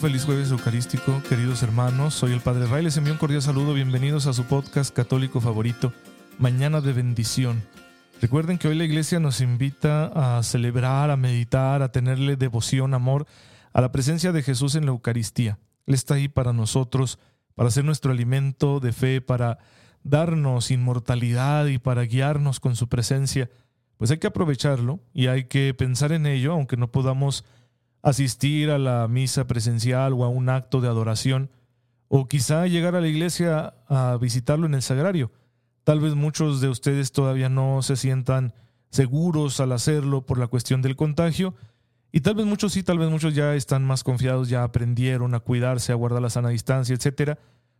Feliz jueves eucarístico, queridos hermanos. Soy el Padre Ray. Les envío un cordial saludo. Bienvenidos a su podcast católico favorito, Mañana de Bendición. Recuerden que hoy la iglesia nos invita a celebrar, a meditar, a tenerle devoción, amor a la presencia de Jesús en la Eucaristía. Él está ahí para nosotros, para ser nuestro alimento de fe, para darnos inmortalidad y para guiarnos con su presencia. Pues hay que aprovecharlo y hay que pensar en ello, aunque no podamos asistir a la misa presencial o a un acto de adoración, o quizá llegar a la iglesia a visitarlo en el sagrario. Tal vez muchos de ustedes todavía no se sientan seguros al hacerlo por la cuestión del contagio, y tal vez muchos sí, tal vez muchos ya están más confiados, ya aprendieron a cuidarse, a guardar la sana distancia, etc.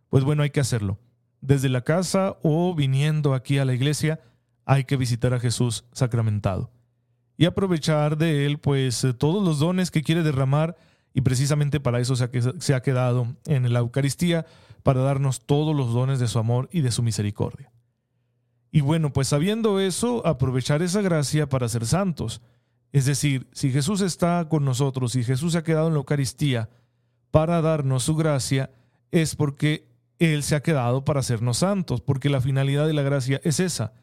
Pues bueno, hay que hacerlo. Desde la casa o viniendo aquí a la iglesia, hay que visitar a Jesús sacramentado y aprovechar de Él pues eh, todos los dones que quiere derramar y precisamente para eso se ha quedado en la Eucaristía, para darnos todos los dones de su amor y de su misericordia. Y bueno, pues sabiendo eso, aprovechar esa gracia para ser santos. Es decir, si Jesús está con nosotros y Jesús se ha quedado en la Eucaristía para darnos su gracia, es porque Él se ha quedado para hacernos santos, porque la finalidad de la gracia es esa,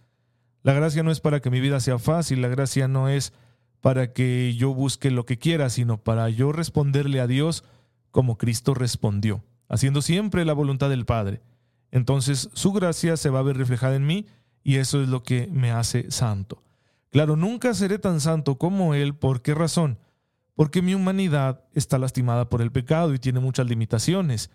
la gracia no es para que mi vida sea fácil, la gracia no es para que yo busque lo que quiera, sino para yo responderle a Dios como Cristo respondió, haciendo siempre la voluntad del Padre. Entonces su gracia se va a ver reflejada en mí y eso es lo que me hace santo. Claro, nunca seré tan santo como Él. ¿Por qué razón? Porque mi humanidad está lastimada por el pecado y tiene muchas limitaciones.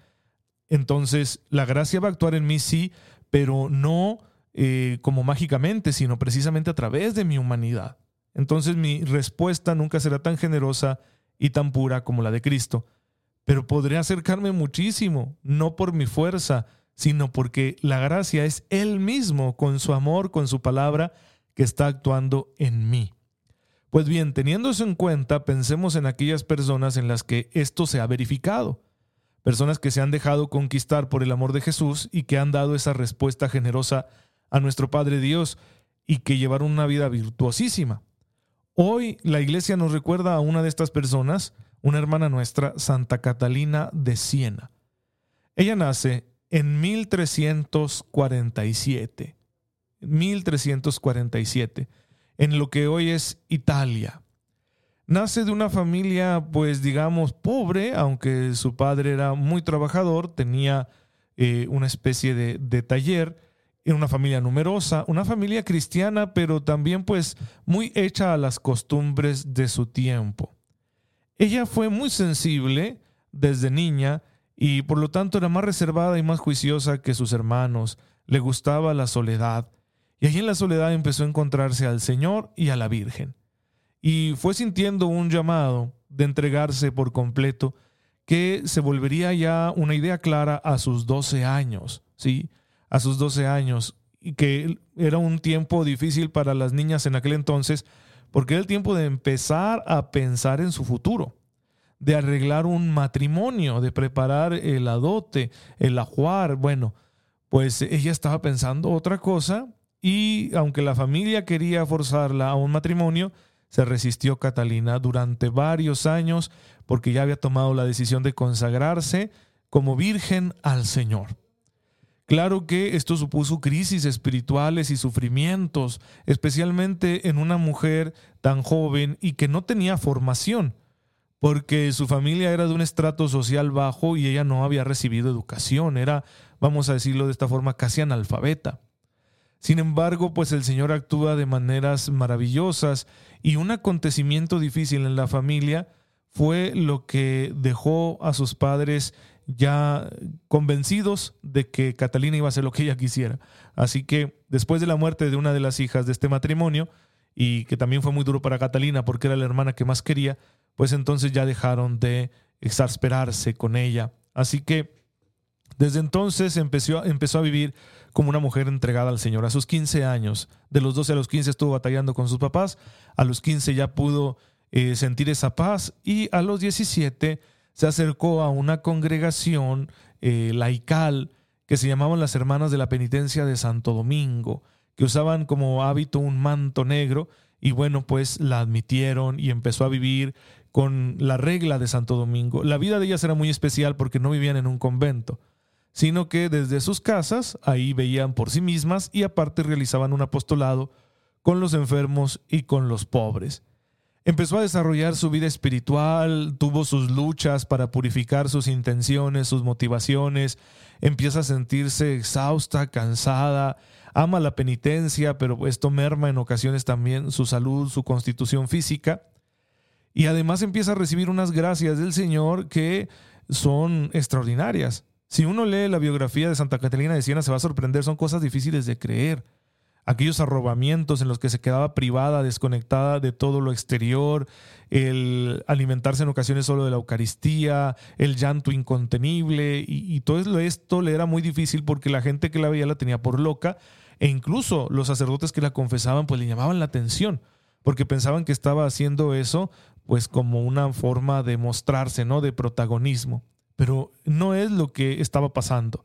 Entonces, la gracia va a actuar en mí, sí, pero no eh, como mágicamente, sino precisamente a través de mi humanidad. Entonces mi respuesta nunca será tan generosa y tan pura como la de Cristo, pero podré acercarme muchísimo, no por mi fuerza, sino porque la gracia es Él mismo, con su amor, con su palabra, que está actuando en mí. Pues bien, teniendo eso en cuenta, pensemos en aquellas personas en las que esto se ha verificado. Personas que se han dejado conquistar por el amor de Jesús y que han dado esa respuesta generosa a nuestro Padre Dios y que llevaron una vida virtuosísima. Hoy la iglesia nos recuerda a una de estas personas, una hermana nuestra, Santa Catalina de Siena. Ella nace en 1347, 1347, en lo que hoy es Italia. Nace de una familia, pues digamos, pobre, aunque su padre era muy trabajador, tenía eh, una especie de, de taller, en una familia numerosa, una familia cristiana, pero también pues muy hecha a las costumbres de su tiempo. Ella fue muy sensible desde niña y por lo tanto era más reservada y más juiciosa que sus hermanos. Le gustaba la soledad y allí en la soledad empezó a encontrarse al Señor y a la Virgen. Y fue sintiendo un llamado de entregarse por completo que se volvería ya una idea clara a sus 12 años, ¿sí? A sus 12 años, y que era un tiempo difícil para las niñas en aquel entonces, porque era el tiempo de empezar a pensar en su futuro, de arreglar un matrimonio, de preparar el adote, el ajuar. Bueno, pues ella estaba pensando otra cosa y aunque la familia quería forzarla a un matrimonio, se resistió Catalina durante varios años porque ya había tomado la decisión de consagrarse como virgen al Señor. Claro que esto supuso crisis espirituales y sufrimientos, especialmente en una mujer tan joven y que no tenía formación, porque su familia era de un estrato social bajo y ella no había recibido educación, era, vamos a decirlo de esta forma, casi analfabeta. Sin embargo, pues el Señor actúa de maneras maravillosas y un acontecimiento difícil en la familia fue lo que dejó a sus padres ya convencidos de que Catalina iba a hacer lo que ella quisiera. Así que después de la muerte de una de las hijas de este matrimonio, y que también fue muy duro para Catalina porque era la hermana que más quería, pues entonces ya dejaron de exasperarse con ella. Así que Desde entonces empezó, empezó a vivir como una mujer entregada al Señor. A sus 15 años, de los 12 a los 15 estuvo batallando con sus papás, a los 15 ya pudo eh, sentir esa paz y a los 17 se acercó a una congregación eh, laical que se llamaban las Hermanas de la Penitencia de Santo Domingo, que usaban como hábito un manto negro y bueno, pues la admitieron y empezó a vivir con la regla de Santo Domingo. La vida de ellas era muy especial porque no vivían en un convento sino que desde sus casas ahí veían por sí mismas y aparte realizaban un apostolado con los enfermos y con los pobres. Empezó a desarrollar su vida espiritual, tuvo sus luchas para purificar sus intenciones, sus motivaciones, empieza a sentirse exhausta, cansada, ama la penitencia, pero esto merma en ocasiones también su salud, su constitución física, y además empieza a recibir unas gracias del Señor que son extraordinarias. Si uno lee la biografía de Santa Catalina de Siena se va a sorprender, son cosas difíciles de creer. Aquellos arrobamientos en los que se quedaba privada, desconectada de todo lo exterior, el alimentarse en ocasiones solo de la Eucaristía, el llanto incontenible, y, todo esto le era muy difícil porque la gente que la veía la tenía por loca, e incluso los sacerdotes que la confesaban pues le llamaban la atención, porque pensaban que estaba haciendo eso pues como una forma de mostrarse, ¿no? De protagonismo pero no es lo que estaba pasando.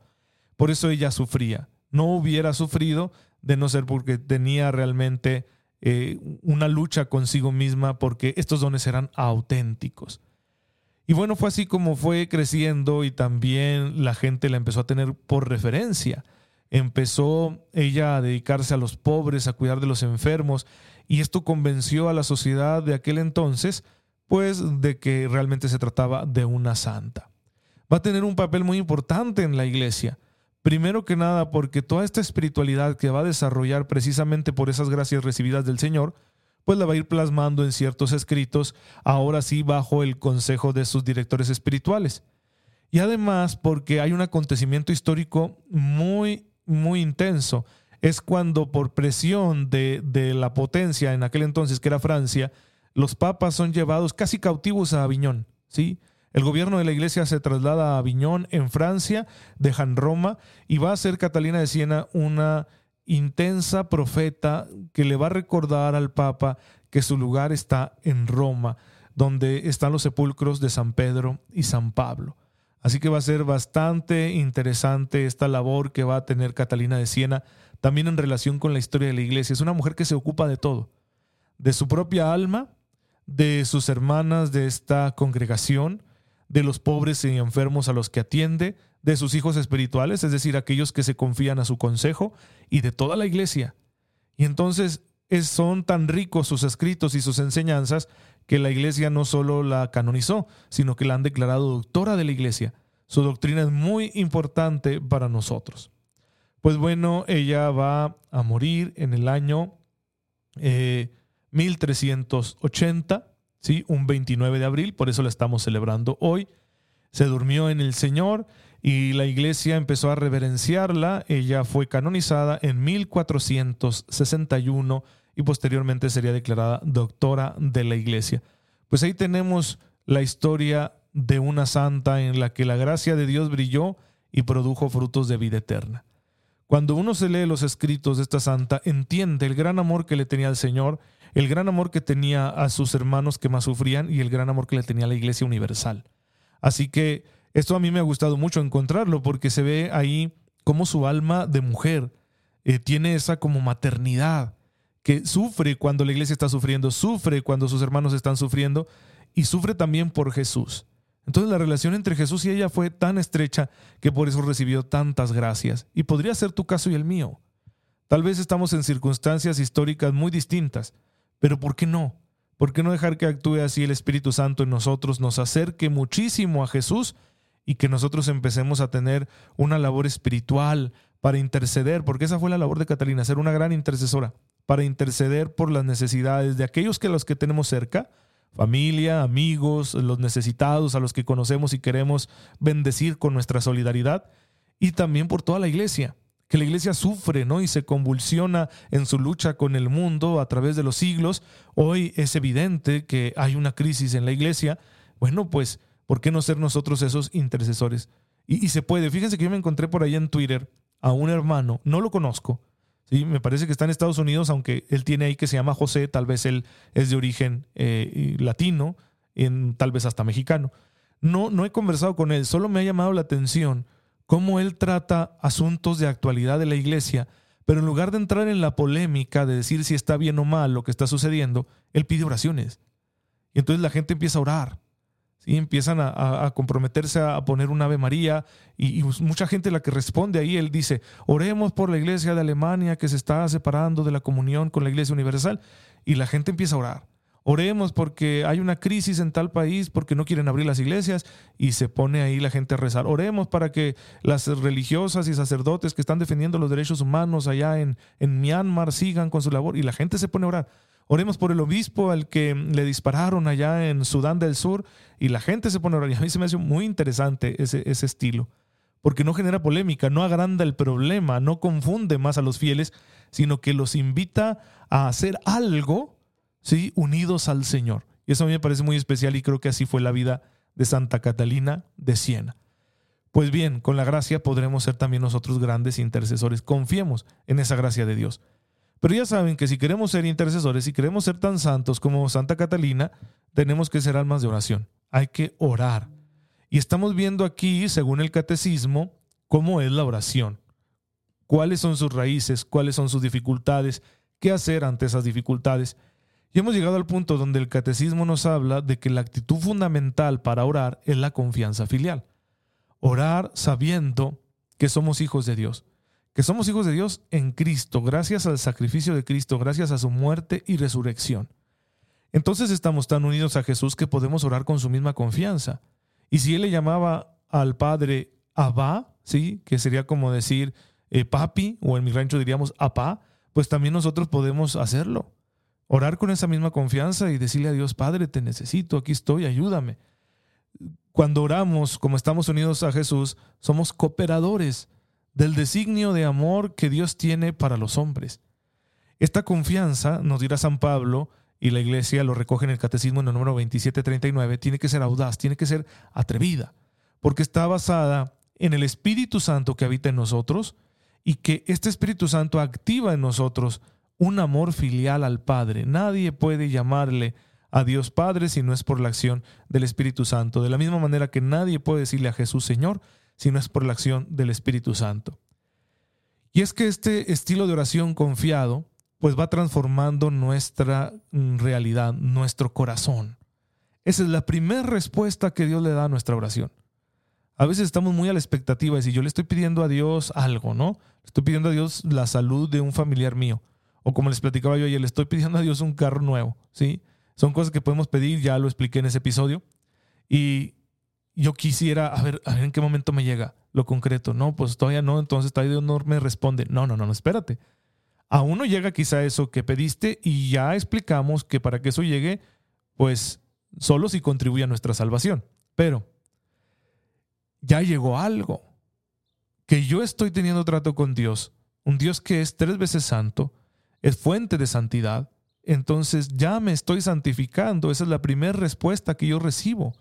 Por eso ella sufría. No hubiera sufrido de no ser porque tenía realmente eh, una lucha consigo misma porque estos dones eran auténticos. Y bueno, fue así como fue creciendo y también la gente la empezó a tener por referencia. Empezó ella a dedicarse a los pobres, a cuidar de los enfermos, y esto convenció a la sociedad de aquel entonces, pues, de que realmente se trataba de una santa va a tener un papel muy importante en la iglesia. Primero que nada porque toda esta espiritualidad que va a desarrollar precisamente por esas gracias recibidas del Señor, pues la va a ir plasmando en ciertos escritos, ahora sí bajo el consejo de sus directores espirituales. Y además porque hay un acontecimiento histórico muy, muy intenso. Es cuando por presión de, de la potencia en aquel entonces, que era Francia, los papas son llevados casi cautivos a Aviñón, ¿sí? El gobierno de la iglesia se traslada a Aviñón, en Francia, dejan Roma y va a ser Catalina de Siena una intensa profeta que le va a recordar al Papa que su lugar está en Roma, donde están los sepulcros de San Pedro y San Pablo. Así que va a ser bastante interesante esta labor que va a tener Catalina de Siena, también en relación con la historia de la iglesia. Es una mujer que se ocupa de todo, de su propia alma, de sus hermanas de esta congregación, de los pobres y enfermos a los que atiende, de sus hijos espirituales, es decir, aquellos que se confían a su consejo, y de toda la iglesia. Y entonces son tan ricos sus escritos y sus enseñanzas que la iglesia no solo la canonizó, sino que la han declarado doctora de la iglesia. Su doctrina es muy importante para nosotros. Pues bueno, ella va a morir en el año 1380 eh, ¿sí? un 29 de abril, por eso la estamos celebrando hoy. Se durmió en el Señor y la iglesia empezó a reverenciarla. Ella fue canonizada en 1461 y posteriormente sería declarada doctora de la iglesia. Pues ahí tenemos la historia de una santa en la que la gracia de Dios brilló y produjo frutos de vida eterna. Cuando uno se lee los escritos de esta santa, entiende el gran amor que le tenía al Señor el gran amor que tenía a sus hermanos que más sufrían y el gran amor que le tenía a la Iglesia Universal. Así que esto a mí me ha gustado mucho encontrarlo porque se ve ahí como su alma de mujer eh, tiene esa como maternidad que sufre cuando la iglesia está sufriendo, sufre cuando sus hermanos están sufriendo y sufre también por Jesús. Entonces la relación entre Jesús y ella fue tan estrecha que por eso recibió tantas gracias. Y podría ser tu caso y el mío. Tal vez estamos en circunstancias históricas muy distintas, pero ¿por qué no? ¿Por qué no dejar que actúe así el Espíritu Santo en nosotros, nos acerque muchísimo a Jesús y que nosotros empecemos a tener una labor espiritual para interceder? Porque esa fue la labor de Catalina, ser una gran intercesora, para interceder por las necesidades de aquellos que los que tenemos cerca, familia, amigos, los necesitados, a los que conocemos y queremos bendecir con nuestra solidaridad, y también por toda la iglesia que la iglesia sufre ¿no? y se convulsiona en su lucha con el mundo a través de los siglos, hoy es evidente que hay una crisis en la iglesia. Bueno, pues, ¿por qué no ser nosotros esos intercesores? Y, se puede. Fíjense que yo me encontré por ahí en Twitter a un hermano, no lo conozco, ¿sí? me parece que está en Estados Unidos, aunque él tiene ahí que se llama José, tal vez él es de origen eh, latino, en, tal vez hasta mexicano. No, no he conversado con él, solo me ha llamado la atención cómo él trata asuntos de actualidad de la iglesia, pero en lugar de entrar en la polémica de decir si está bien o mal lo que está sucediendo, él pide oraciones. Y entonces la gente empieza a orar y empiezan a, comprometerse a, poner un Ave María y, mucha gente la que responde ahí, él dice, oremos por la iglesia de Alemania que se está separando de la comunión con la iglesia universal y la gente empieza a orar. Oremos porque hay una crisis en tal país porque no quieren abrir las iglesias y se pone ahí la gente a rezar. Oremos para que las religiosas y sacerdotes que están defendiendo los derechos humanos allá en, en Myanmar sigan con su labor y la gente se pone a orar. Oremos por el obispo al que le dispararon allá en Sudán del Sur y la gente se pone a orar. Y a mí se me hace muy interesante ese, ese estilo, porque no genera polémica, no agranda el problema, no confunde más a los fieles, sino que los invita a hacer algo, ¿sí? unidos al Señor. Y eso a mí me parece muy especial y creo que así fue la vida de Santa Catalina de Siena. Pues bien, con la gracia podremos ser también nosotros grandes intercesores. Confiemos en esa gracia de Dios. Pero ya saben que si queremos ser intercesores, si queremos ser tan santos como Santa Catalina, tenemos que ser almas de oración. Hay que orar. Y estamos viendo aquí, según el catecismo, cómo es la oración. Cuáles son sus raíces, cuáles son sus dificultades, qué hacer ante esas dificultades. Y hemos llegado al punto donde el catecismo nos habla de que la actitud fundamental para orar es la confianza filial. Orar sabiendo que somos hijos de Dios que somos hijos de Dios en Cristo, gracias al sacrificio de Cristo, gracias a su muerte y resurrección. Entonces estamos tan unidos a Jesús que podemos orar con su misma confianza. Y si Él le llamaba al Padre Abba, ¿sí? que sería como decir eh, papi, o en mi rancho diríamos apá, pues también nosotros podemos hacerlo. Orar con esa misma confianza y decirle a Dios, Padre, te necesito, aquí estoy, ayúdame. Cuando oramos como estamos unidos a Jesús, somos cooperadores del designio de amor que Dios tiene para los hombres. Esta confianza, nos dirá San Pablo, y la iglesia lo recoge en el catecismo en el número 2739, tiene que ser audaz, tiene que ser atrevida, porque está basada en el Espíritu Santo que habita en nosotros y que este Espíritu Santo activa en nosotros un amor filial al Padre. Nadie puede llamarle a Dios Padre si no es por la acción del Espíritu Santo. De la misma manera que nadie puede decirle a Jesús Señor sino es por la acción del Espíritu Santo. Y es que este estilo de oración confiado pues va transformando nuestra mm, realidad, nuestro corazón. Esa es la primera respuesta que Dios le da a nuestra oración. A veces estamos muy a la expectativa de si yo le estoy pidiendo a Dios algo, ¿no? estoy pidiendo a Dios la salud de un familiar mío. O como les platicaba yo ayer, le estoy pidiendo a Dios un carro nuevo, ¿sí? Son cosas que podemos pedir, ya lo expliqué en ese episodio. Y yo quisiera, a ver, a ver en qué momento me llega lo concreto. No, pues todavía no, entonces todavía no me responde. No, no, no, no, espérate. Aún no llega quizá eso que pediste y ya explicamos que para que eso llegue, pues solo si contribuye a nuestra salvación. Pero ya llegó algo. Que yo estoy teniendo trato con Dios, un Dios que es tres veces santo, es fuente de santidad. Entonces ya me estoy santificando. Esa es la primera respuesta que yo recibo.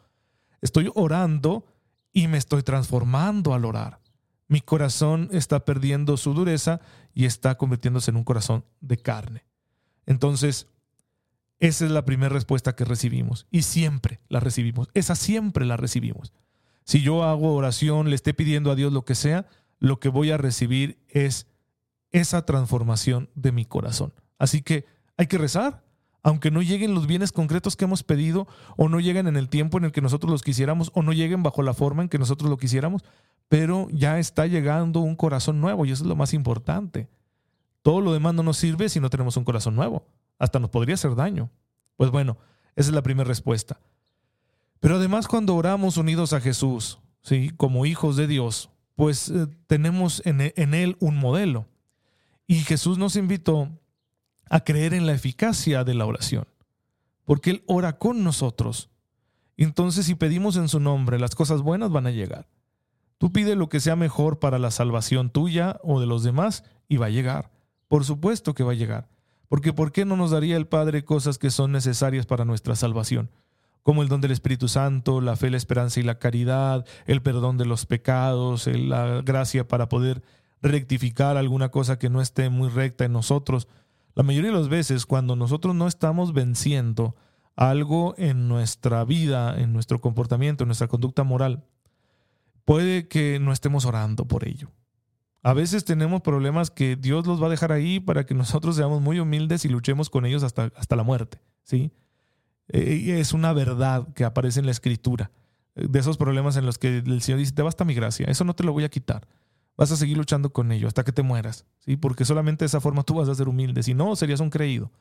Estoy orando y me estoy transformando al orar. Mi corazón está perdiendo su dureza y está convirtiéndose en un corazón de carne. Entonces, esa es la primera respuesta que recibimos y siempre la recibimos. Esa siempre la recibimos. Si yo hago oración, le esté pidiendo a Dios lo que sea, lo que voy a recibir es esa transformación de mi corazón. Así que hay que rezar, aunque no lleguen los bienes concretos que hemos pedido, o no lleguen en el tiempo en el que nosotros los quisiéramos, o no lleguen bajo la forma en que nosotros lo quisiéramos, pero ya está llegando un corazón nuevo y eso es lo más importante. Todo lo demás no nos sirve si no tenemos un corazón nuevo. Hasta nos podría hacer daño. Pues bueno, esa es la primera respuesta. Pero además cuando oramos unidos a Jesús, ¿sí? como hijos de Dios, pues eh, tenemos en, en Él un modelo. Y Jesús nos invitó a creer en la eficacia de la oración, porque Él ora con nosotros. Entonces, si pedimos en su nombre, las cosas buenas van a llegar. Tú pide lo que sea mejor para la salvación tuya o de los demás y va a llegar. Por supuesto que va a llegar. Porque ¿por qué no nos daría el Padre cosas que son necesarias para nuestra salvación? como el don del Espíritu Santo, la fe, la esperanza y la caridad, el perdón de los pecados, la gracia para poder rectificar alguna cosa que no esté muy recta en nosotros. La mayoría de las veces cuando nosotros no estamos venciendo algo en nuestra vida, en nuestro comportamiento, en nuestra conducta moral, puede que no estemos orando por ello. A veces tenemos problemas que Dios los va a dejar ahí para que nosotros seamos muy humildes y luchemos con ellos hasta, hasta la muerte. ¿sí? Eh, es una verdad que aparece en la escritura. De esos problemas en los que el Señor dice, te basta mi gracia, eso no te lo voy a quitar. Vas a seguir luchando con ello hasta que te mueras, ¿sí? porque solamente de esa forma tú vas a ser humilde. Si no, serías un creído.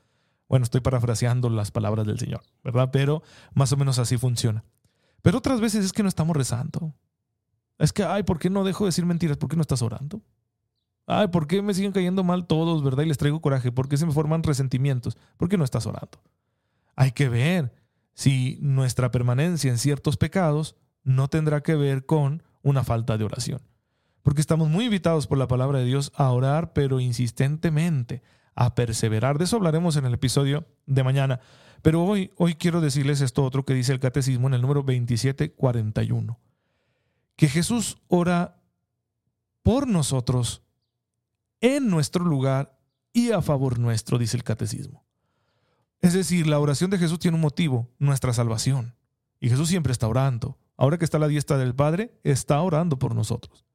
Bueno, estoy parafraseando las palabras del Señor, ¿verdad? Pero más o menos así funciona. Pero otras veces es que no estamos rezando. Es que, ay, ¿por qué no dejo de decir mentiras? ¿Por qué no estás orando? Ay, ¿por qué me siguen cayendo mal todos, verdad? Y les traigo coraje. ¿Por qué se me forman resentimientos? ¿Por qué no estás orando? Hay que ver si nuestra permanencia en ciertos pecados no tendrá que ver con una falta de oración. Porque estamos muy invitados por la palabra de Dios a orar, pero insistentemente, a perseverar. De eso hablaremos en el episodio de mañana. Pero hoy, hoy quiero decirles esto otro que dice el catecismo en el número 2741. Que Jesús ora por nosotros, en nuestro lugar y a favor nuestro, dice el catecismo. Es decir, la oración de Jesús tiene un motivo, nuestra salvación. Y Jesús siempre está orando. Ahora que está a la diestra del Padre, está orando por nosotros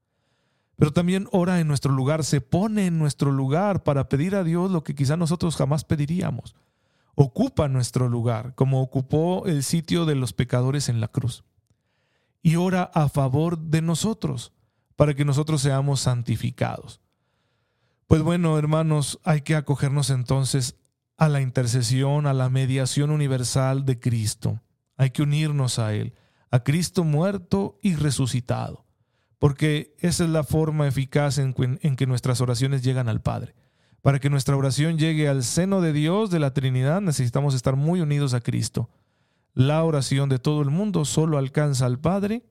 pero también ora en nuestro lugar, se pone en nuestro lugar para pedir a Dios lo que quizá nosotros jamás pediríamos. Ocupa nuestro lugar, como ocupó el sitio de los pecadores en la cruz. Y ora a favor de nosotros, para que nosotros seamos santificados. Pues bueno, hermanos, hay que acogernos entonces a la intercesión, a la mediación universal de Cristo. Hay que unirnos a Él, a Cristo muerto y resucitado porque esa es la forma eficaz en, que nuestras oraciones llegan al Padre. Para que nuestra oración llegue al seno de Dios, de la Trinidad, necesitamos estar muy unidos a Cristo. La oración de todo el mundo solo alcanza al Padre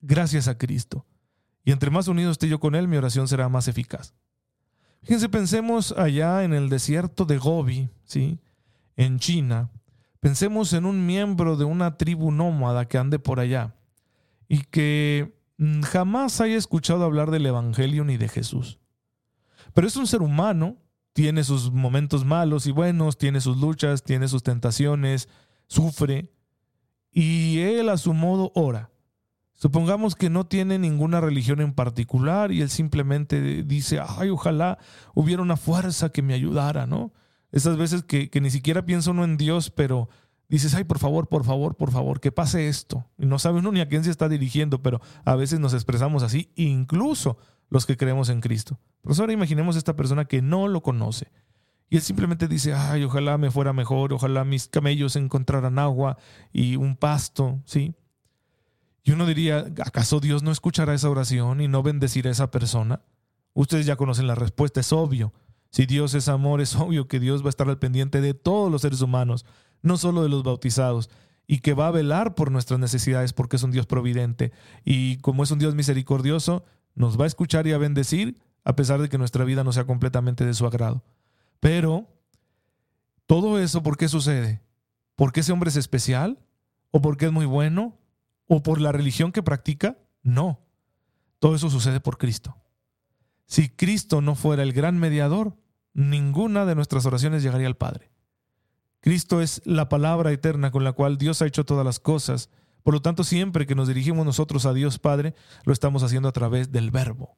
gracias a Cristo. Y entre más unidos esté yo con Él, mi oración será más eficaz. Fíjense, pensemos allá en el desierto de Gobi, ¿sí? en China. Pensemos en un miembro de una tribu nómada que ande por allá y que jamás haya escuchado hablar del Evangelio ni de Jesús. Pero es un ser humano, tiene sus momentos malos y buenos, tiene sus luchas, tiene sus tentaciones, sufre, y él a su modo ora. Supongamos que no tiene ninguna religión en particular y él simplemente dice, ay, ojalá hubiera una fuerza que me ayudara, ¿no? Esas veces que, que ni siquiera piensa uno en Dios, pero dices, ay, por favor, por favor, por favor, que pase esto. Y no sabe uno ni a quién se está dirigiendo, pero a veces nos expresamos así, incluso los que creemos en Cristo. Pero ahora imaginemos esta persona que no lo conoce. Y él simplemente dice, ay, ojalá me fuera mejor, ojalá mis camellos encontraran agua y un pasto, ¿sí? Y uno diría, ¿acaso Dios no escuchará esa oración y no bendecirá a esa persona? Ustedes ya conocen la respuesta, es obvio. Si Dios es amor, es obvio que Dios va a estar al pendiente de todos los seres humanos, no solo de los bautizados, y que va a velar por nuestras necesidades porque es un Dios providente. Y como es un Dios misericordioso, nos va a escuchar y a bendecir a pesar de que nuestra vida no sea completamente de su agrado. Pero, todo eso, ¿por qué sucede? ¿Porque ese hombre es especial? ¿O porque es muy bueno? ¿O por la religión que practica? No. Todo eso sucede por Cristo. Si Cristo no fuera el gran mediador, ninguna de nuestras oraciones llegaría al Padre. Cristo es la palabra eterna con la cual Dios ha hecho todas las cosas. Por lo tanto, siempre que nos dirigimos nosotros a Dios Padre, lo estamos haciendo a través del Verbo.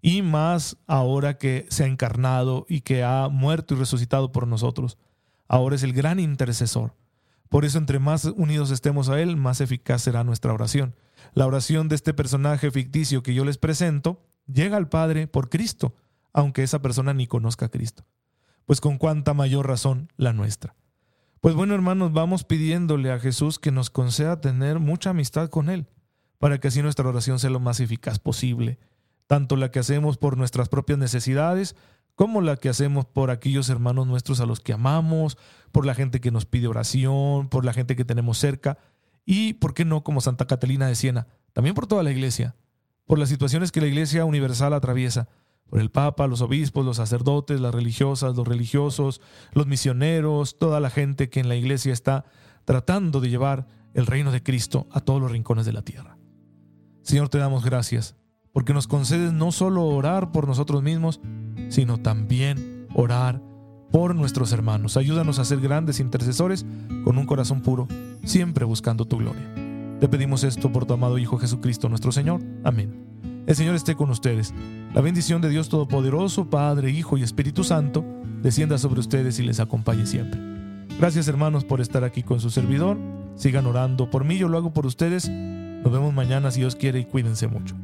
Y más ahora que se ha encarnado y que ha muerto y resucitado por nosotros. Ahora es el gran intercesor. Por eso, entre más unidos estemos a Él, más eficaz será nuestra oración. La oración de este personaje ficticio que yo les presento llega al Padre por Cristo, aunque esa persona ni conozca a Cristo. Pues con cuánta mayor razón la nuestra. Pues bueno, hermanos, vamos pidiéndole a Jesús que nos conceda tener mucha amistad con Él, para que así nuestra oración sea lo más eficaz posible, tanto la que hacemos por nuestras propias necesidades, como la que hacemos por aquellos hermanos nuestros a los que amamos, por la gente que nos pide oración, por la gente que tenemos cerca, y, ¿por qué no, como Santa Catalina de Siena, también por toda la iglesia, por las situaciones que la iglesia universal atraviesa, por el Papa, los obispos, los sacerdotes, las religiosas, los religiosos, los misioneros, toda la gente que en la iglesia está tratando de llevar el reino de Cristo a todos los rincones de la tierra. Señor, te damos gracias porque nos concedes no solo orar por nosotros mismos, sino también orar por nuestros hermanos. Ayúdanos a ser grandes intercesores con un corazón puro, siempre buscando tu gloria. Te pedimos esto por tu amado Hijo Jesucristo nuestro Señor. Amén. El Señor esté con ustedes. La bendición de Dios Todopoderoso, Padre, Hijo y Espíritu Santo, descienda sobre ustedes y les acompañe siempre. Gracias hermanos por estar aquí con su servidor. Sigan orando por mí, yo lo hago por ustedes. Nos vemos mañana si Dios quiere y cuídense mucho.